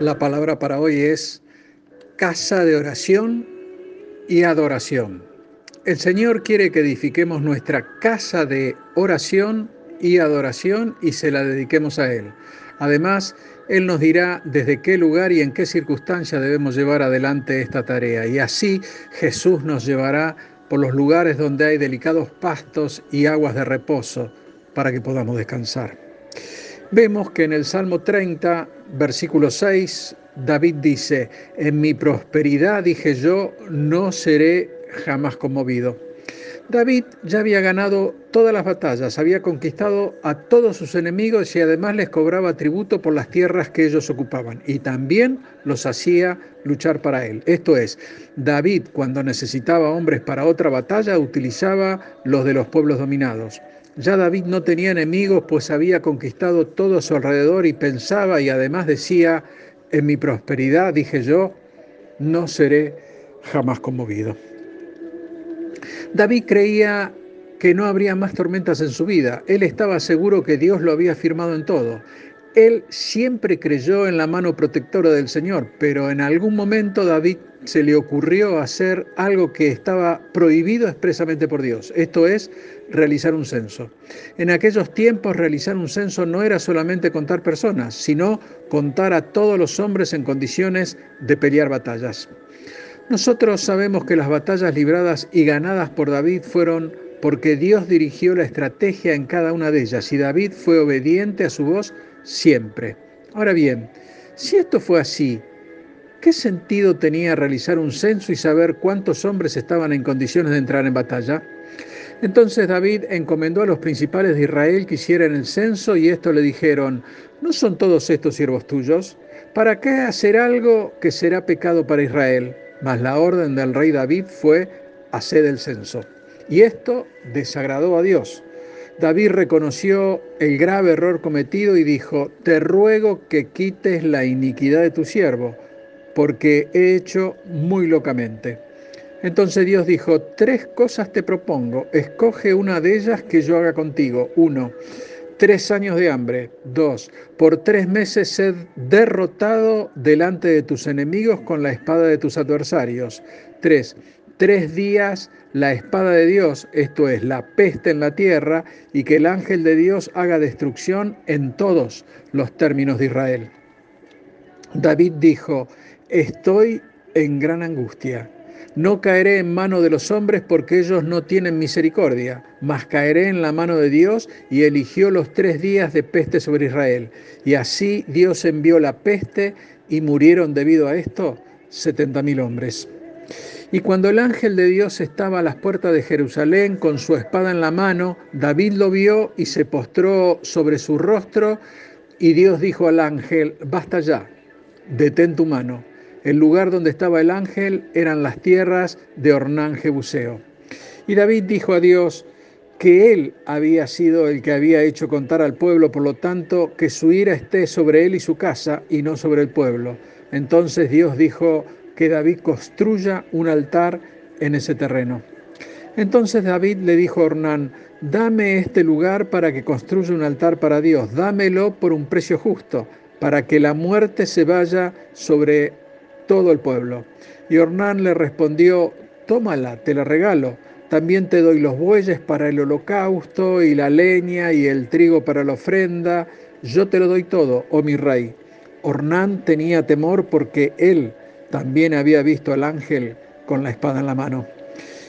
La palabra para hoy es casa de oración y adoración. El Señor quiere que edifiquemos nuestra casa de oración y adoración y se la dediquemos a Él. Además, Él nos dirá desde qué lugar y en qué circunstancia debemos llevar adelante esta tarea. Y así Jesús nos llevará por los lugares donde hay delicados pastos y aguas de reposo para que podamos descansar. Vemos que en el Salmo 30, versículo 6, David dice, en mi prosperidad dije yo, no seré jamás conmovido. David ya había ganado todas las batallas, había conquistado a todos sus enemigos y además les cobraba tributo por las tierras que ellos ocupaban y también los hacía luchar para él. Esto es, David cuando necesitaba hombres para otra batalla utilizaba los de los pueblos dominados. Ya David no tenía enemigos pues había conquistado todo a su alrededor y pensaba y además decía, en mi prosperidad, dije yo, no seré jamás conmovido. David creía que no habría más tormentas en su vida. Él estaba seguro que Dios lo había firmado en todo. Él siempre creyó en la mano protectora del Señor, pero en algún momento David se le ocurrió hacer algo que estaba prohibido expresamente por Dios, esto es realizar un censo. En aquellos tiempos realizar un censo no era solamente contar personas, sino contar a todos los hombres en condiciones de pelear batallas. Nosotros sabemos que las batallas libradas y ganadas por David fueron porque Dios dirigió la estrategia en cada una de ellas y David fue obediente a su voz siempre. Ahora bien, si esto fue así, ¿qué sentido tenía realizar un censo y saber cuántos hombres estaban en condiciones de entrar en batalla? Entonces David encomendó a los principales de Israel que hicieran el censo y esto le dijeron, ¿no son todos estos siervos tuyos? ¿Para qué hacer algo que será pecado para Israel? Mas la orden del rey David fue hacer el censo. Y esto desagradó a Dios. David reconoció el grave error cometido y dijo, te ruego que quites la iniquidad de tu siervo, porque he hecho muy locamente. Entonces Dios dijo, tres cosas te propongo, escoge una de ellas que yo haga contigo. Uno, tres años de hambre. Dos, por tres meses sed derrotado delante de tus enemigos con la espada de tus adversarios. Tres, tres días la espada de Dios, esto es, la peste en la tierra, y que el ángel de Dios haga destrucción en todos los términos de Israel. David dijo, estoy en gran angustia no caeré en mano de los hombres porque ellos no tienen misericordia, mas caeré en la mano de Dios y eligió los tres días de peste sobre Israel. Y así Dios envió la peste y murieron debido a esto setenta mil hombres. Y cuando el ángel de Dios estaba a las puertas de Jerusalén con su espada en la mano, David lo vio y se postró sobre su rostro y Dios dijo al ángel, basta ya, detén tu mano. El lugar donde estaba el ángel eran las tierras de Ornán Jebuseo. Y David dijo a Dios que él había sido el que había hecho contar al pueblo, por lo tanto, que su ira esté sobre él y su casa y no sobre el pueblo. Entonces Dios dijo que David construya un altar en ese terreno. Entonces David le dijo a Ornán, dame este lugar para que construya un altar para Dios, dámelo por un precio justo, para que la muerte se vaya sobre todo el pueblo. Y Ornán le respondió, tómala, te la regalo. También te doy los bueyes para el holocausto y la leña y el trigo para la ofrenda. Yo te lo doy todo, oh mi rey. Ornán tenía temor porque él también había visto al ángel con la espada en la mano.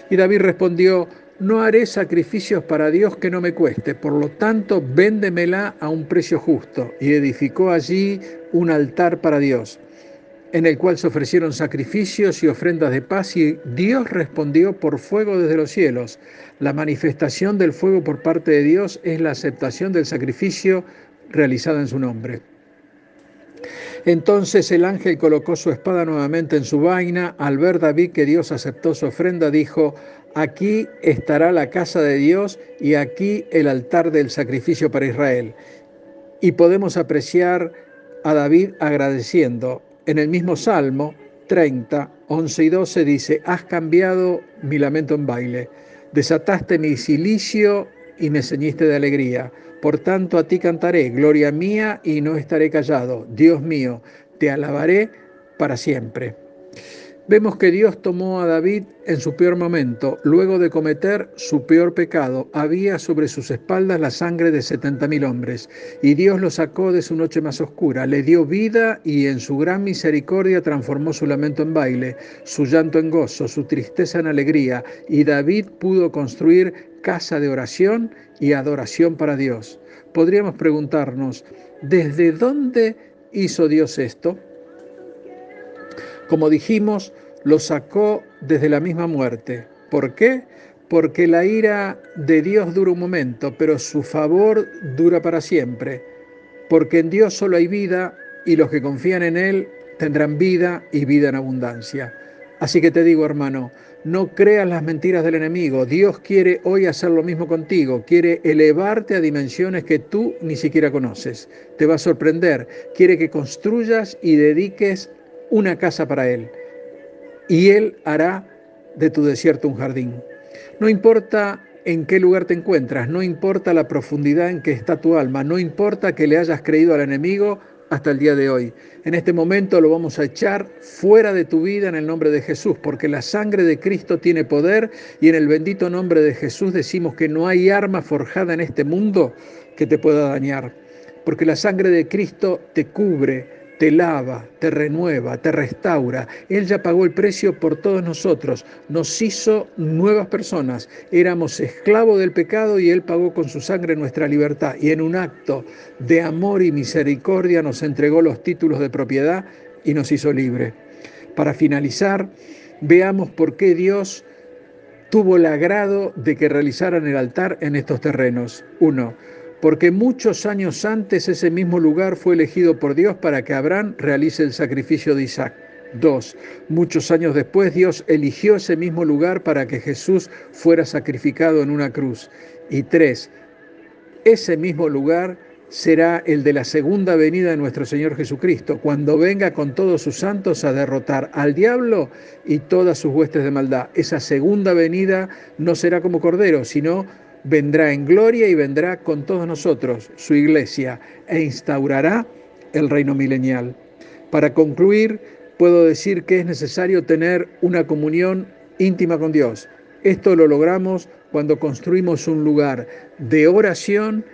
Y David respondió, no haré sacrificios para Dios que no me cueste, por lo tanto véndemela a un precio justo. Y edificó allí un altar para Dios en el cual se ofrecieron sacrificios y ofrendas de paz y Dios respondió por fuego desde los cielos. La manifestación del fuego por parte de Dios es la aceptación del sacrificio realizado en su nombre. Entonces el ángel colocó su espada nuevamente en su vaina. Al ver David que Dios aceptó su ofrenda, dijo, aquí estará la casa de Dios y aquí el altar del sacrificio para Israel. Y podemos apreciar a David agradeciendo en el mismo Salmo 30, 11 y 12 dice, has cambiado mi lamento en baile, desataste mi silicio y me ceñiste de alegría. Por tanto a ti cantaré, gloria mía, y no estaré callado. Dios mío, te alabaré para siempre. Vemos que Dios tomó a David en su peor momento, luego de cometer su peor pecado. Había sobre sus espaldas la sangre de setenta mil hombres, y Dios lo sacó de su noche más oscura, le dio vida y en su gran misericordia transformó su lamento en baile, su llanto en gozo, su tristeza en alegría, y David pudo construir casa de oración y adoración para Dios. Podríamos preguntarnos, ¿desde dónde hizo Dios esto? Como dijimos, lo sacó desde la misma muerte. ¿Por qué? Porque la ira de Dios dura un momento, pero su favor dura para siempre. Porque en Dios solo hay vida y los que confían en Él tendrán vida y vida en abundancia. Así que te digo, hermano, no creas las mentiras del enemigo. Dios quiere hoy hacer lo mismo contigo. Quiere elevarte a dimensiones que tú ni siquiera conoces. Te va a sorprender. Quiere que construyas y dediques una casa para Él, y Él hará de tu desierto un jardín. No importa en qué lugar te encuentras, no importa la profundidad en que está tu alma, no importa que le hayas creído al enemigo hasta el día de hoy. En este momento lo vamos a echar fuera de tu vida en el nombre de Jesús, porque la sangre de Cristo tiene poder y en el bendito nombre de Jesús decimos que no hay arma forjada en este mundo que te pueda dañar, porque la sangre de Cristo te cubre, te lava, te renueva, te restaura. Él ya pagó el precio por todos nosotros, nos hizo nuevas personas. Éramos esclavos del pecado y Él pagó con su sangre nuestra libertad. Y en un acto de amor y misericordia nos entregó los títulos de propiedad y nos hizo libre. Para finalizar, veamos por qué Dios tuvo el agrado de que realizaran el altar en estos terrenos. Uno, porque muchos años antes ese mismo lugar fue elegido por Dios para que Abraham realice el sacrificio de Isaac. Dos, muchos años después Dios eligió ese mismo lugar para que Jesús fuera sacrificado en una cruz. Y tres, ese mismo lugar será el de la segunda venida de nuestro Señor Jesucristo, cuando venga con todos sus santos a derrotar al diablo y todas sus huestes de maldad. Esa segunda venida no será como cordero, sino vendrá en gloria y vendrá con todos nosotros, su iglesia, e instaurará el reino milenial. Para concluir, puedo decir que es necesario tener una comunión íntima con Dios. Esto lo logramos cuando construimos un lugar de oración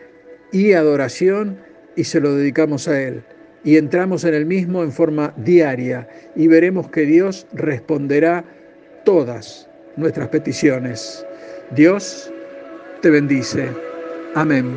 y adoración y se lo dedicamos a Él. Y entramos en el mismo en forma diaria y veremos que Dios responderá todas nuestras peticiones. Dios te bendice. Amén.